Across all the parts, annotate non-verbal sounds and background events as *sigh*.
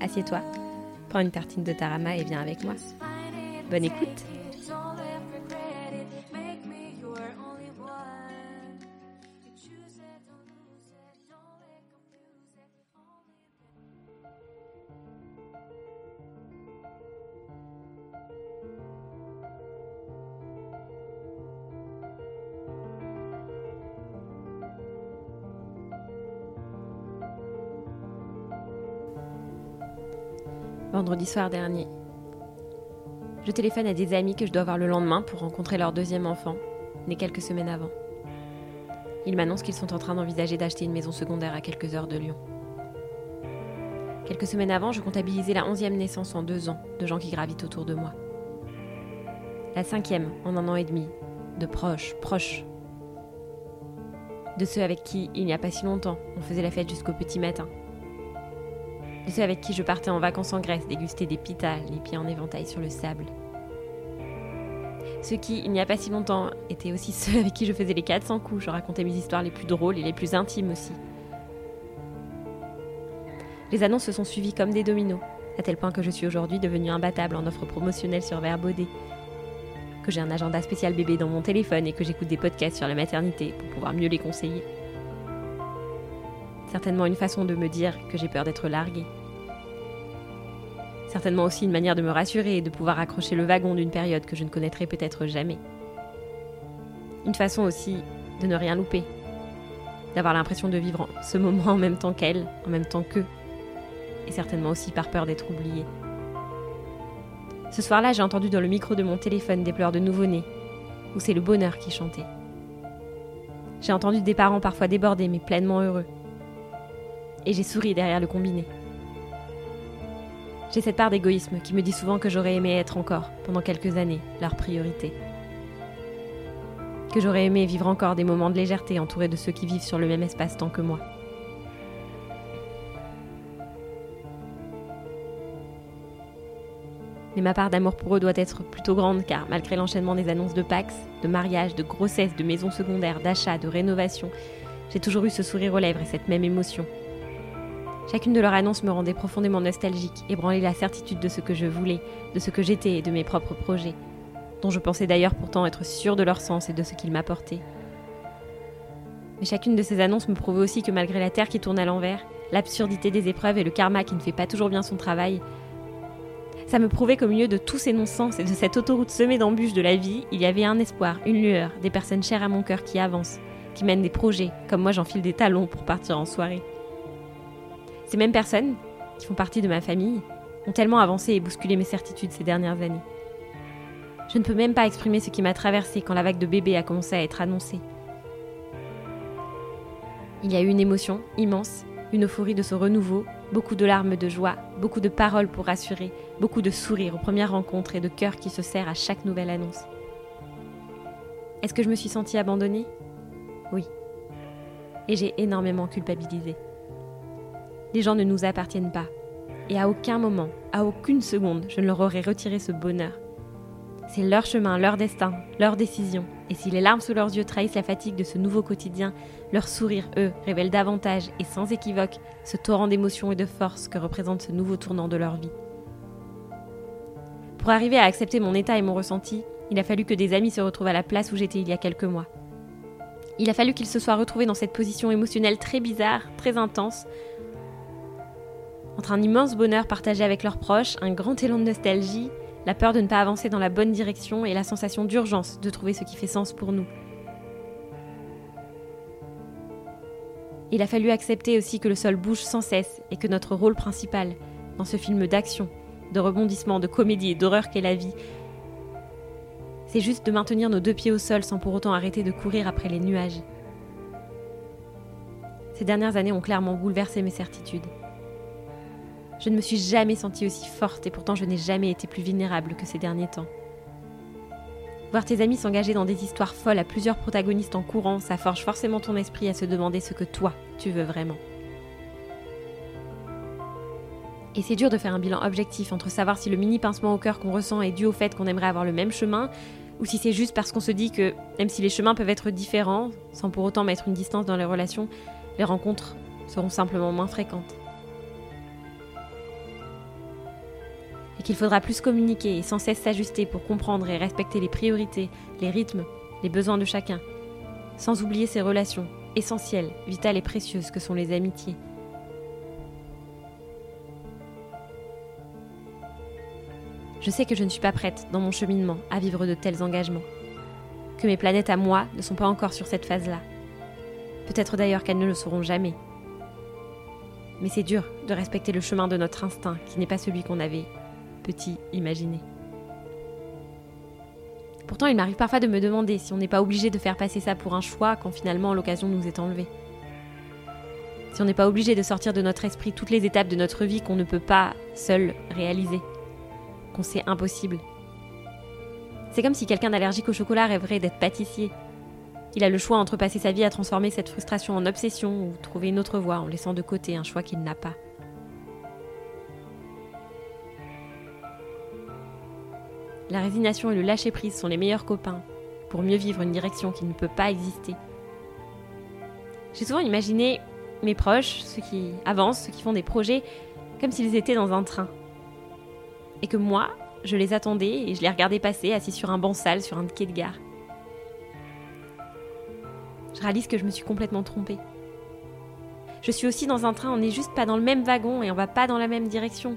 assieds-toi, prends une tartine de tarama et viens avec moi. Bonne écoute vendredi soir dernier. Je téléphone à des amis que je dois voir le lendemain pour rencontrer leur deuxième enfant, né quelques semaines avant. Ils m'annoncent qu'ils sont en train d'envisager d'acheter une maison secondaire à quelques heures de Lyon. Quelques semaines avant, je comptabilisais la onzième naissance en deux ans de gens qui gravitent autour de moi. La cinquième en un an et demi, de proches, proches. De ceux avec qui, il n'y a pas si longtemps, on faisait la fête jusqu'au petit matin, ceux avec qui je partais en vacances en Grèce déguster des pitas, les pieds en éventail sur le sable. Ceux qui, il n'y a pas si longtemps, étaient aussi *laughs* ceux avec qui je faisais les 400 coups, je racontais mes histoires les plus drôles et les plus intimes aussi. Les annonces se sont suivies comme des dominos, à tel point que je suis aujourd'hui devenue imbattable en offre promotionnelle sur Verbaudet, que j'ai un agenda spécial bébé dans mon téléphone et que j'écoute des podcasts sur la maternité pour pouvoir mieux les conseiller. Certainement une façon de me dire que j'ai peur d'être larguée. Certainement aussi une manière de me rassurer et de pouvoir accrocher le wagon d'une période que je ne connaîtrai peut-être jamais. Une façon aussi de ne rien louper. D'avoir l'impression de vivre ce moment en même temps qu'elle, en même temps qu'eux. Et certainement aussi par peur d'être oubliée. Ce soir-là, j'ai entendu dans le micro de mon téléphone des pleurs de nouveau-nés, où c'est le bonheur qui chantait. J'ai entendu des parents parfois débordés mais pleinement heureux et j'ai souri derrière le combiné. J'ai cette part d'égoïsme qui me dit souvent que j'aurais aimé être encore, pendant quelques années, leur priorité. Que j'aurais aimé vivre encore des moments de légèreté entourés de ceux qui vivent sur le même espace-temps que moi. Mais ma part d'amour pour eux doit être plutôt grande car malgré l'enchaînement des annonces de Pax, de mariage, de grossesse, de maisons secondaires, d'achat, de rénovation, j'ai toujours eu ce sourire aux lèvres et cette même émotion, Chacune de leurs annonces me rendait profondément nostalgique, ébranlait la certitude de ce que je voulais, de ce que j'étais et de mes propres projets, dont je pensais d'ailleurs pourtant être sûre de leur sens et de ce qu'ils m'apportaient. Mais chacune de ces annonces me prouvait aussi que malgré la Terre qui tourne à l'envers, l'absurdité des épreuves et le karma qui ne fait pas toujours bien son travail, ça me prouvait qu'au milieu de tous ces non-sens et de cette autoroute semée d'embûches de la vie, il y avait un espoir, une lueur, des personnes chères à mon cœur qui avancent, qui mènent des projets, comme moi j'enfile des talons pour partir en soirée. Ces mêmes personnes, qui font partie de ma famille, ont tellement avancé et bousculé mes certitudes ces dernières années. Je ne peux même pas exprimer ce qui m'a traversé quand la vague de bébés a commencé à être annoncée. Il y a eu une émotion immense, une euphorie de ce renouveau, beaucoup de larmes de joie, beaucoup de paroles pour rassurer, beaucoup de sourires aux premières rencontres et de cœur qui se serrent à chaque nouvelle annonce. Est-ce que je me suis sentie abandonnée? Oui. Et j'ai énormément culpabilisé. Les gens ne nous appartiennent pas. Et à aucun moment, à aucune seconde, je ne leur aurais retiré ce bonheur. C'est leur chemin, leur destin, leur décision. Et si les larmes sous leurs yeux trahissent la fatigue de ce nouveau quotidien, leur sourire, eux, révèle davantage et sans équivoque ce torrent d'émotions et de force que représente ce nouveau tournant de leur vie. Pour arriver à accepter mon état et mon ressenti, il a fallu que des amis se retrouvent à la place où j'étais il y a quelques mois. Il a fallu qu'ils se soient retrouvés dans cette position émotionnelle très bizarre, très intense, entre un immense bonheur partagé avec leurs proches, un grand élan de nostalgie, la peur de ne pas avancer dans la bonne direction et la sensation d'urgence de trouver ce qui fait sens pour nous. Il a fallu accepter aussi que le sol bouge sans cesse et que notre rôle principal, dans ce film d'action, de rebondissement, de comédie et d'horreur qu'est la vie, c'est juste de maintenir nos deux pieds au sol sans pour autant arrêter de courir après les nuages. Ces dernières années ont clairement bouleversé mes certitudes. Je ne me suis jamais sentie aussi forte et pourtant je n'ai jamais été plus vulnérable que ces derniers temps. Voir tes amis s'engager dans des histoires folles à plusieurs protagonistes en courant, ça forge forcément ton esprit à se demander ce que toi, tu veux vraiment. Et c'est dur de faire un bilan objectif entre savoir si le mini pincement au cœur qu'on ressent est dû au fait qu'on aimerait avoir le même chemin, ou si c'est juste parce qu'on se dit que, même si les chemins peuvent être différents, sans pour autant mettre une distance dans les relations, les rencontres seront simplement moins fréquentes. Qu'il faudra plus communiquer et sans cesse s'ajuster pour comprendre et respecter les priorités, les rythmes, les besoins de chacun, sans oublier ces relations essentielles, vitales et précieuses que sont les amitiés, Je sais que je ne suis pas prête, dans mon cheminement, à vivre de tels engagements. Que mes planètes à moi ne sont pas encore sur cette phase-là. Peut-être d'ailleurs qu'elles ne le seront jamais. Mais c'est dur de respecter le chemin de notre instinct, qui n'est pas celui qu'on avait, petit, imaginé. Pourtant, il m'arrive parfois de me demander si on n'est pas obligé de faire passer ça pour un choix quand finalement l'occasion nous est enlevée. Si on n'est pas obligé de sortir de notre esprit toutes les étapes de notre vie qu'on ne peut pas, seul, réaliser qu'on sait impossible. C'est comme si quelqu'un d'allergique au chocolat rêverait d'être pâtissier. Il a le choix entre passer sa vie à transformer cette frustration en obsession ou trouver une autre voie en laissant de côté un choix qu'il n'a pas. La résignation et le lâcher-prise sont les meilleurs copains pour mieux vivre une direction qui ne peut pas exister. J'ai souvent imaginé mes proches, ceux qui avancent, ceux qui font des projets, comme s'ils étaient dans un train et que moi, je les attendais et je les regardais passer assis sur un banc sale sur un quai de gare. Je réalise que je me suis complètement trompée. Je suis aussi dans un train, on n'est juste pas dans le même wagon et on va pas dans la même direction.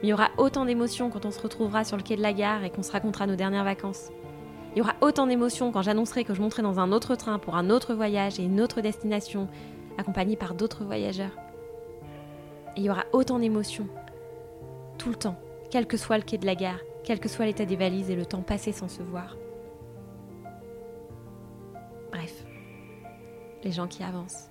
Mais il y aura autant d'émotions quand on se retrouvera sur le quai de la gare et qu'on se racontera nos dernières vacances. Il y aura autant d'émotions quand j'annoncerai que je monterai dans un autre train pour un autre voyage et une autre destination, accompagné par d'autres voyageurs. Il y aura autant d'émotions, tout le temps, quel que soit le quai de la gare, quel que soit l'état des valises et le temps passé sans se voir. Bref, les gens qui avancent.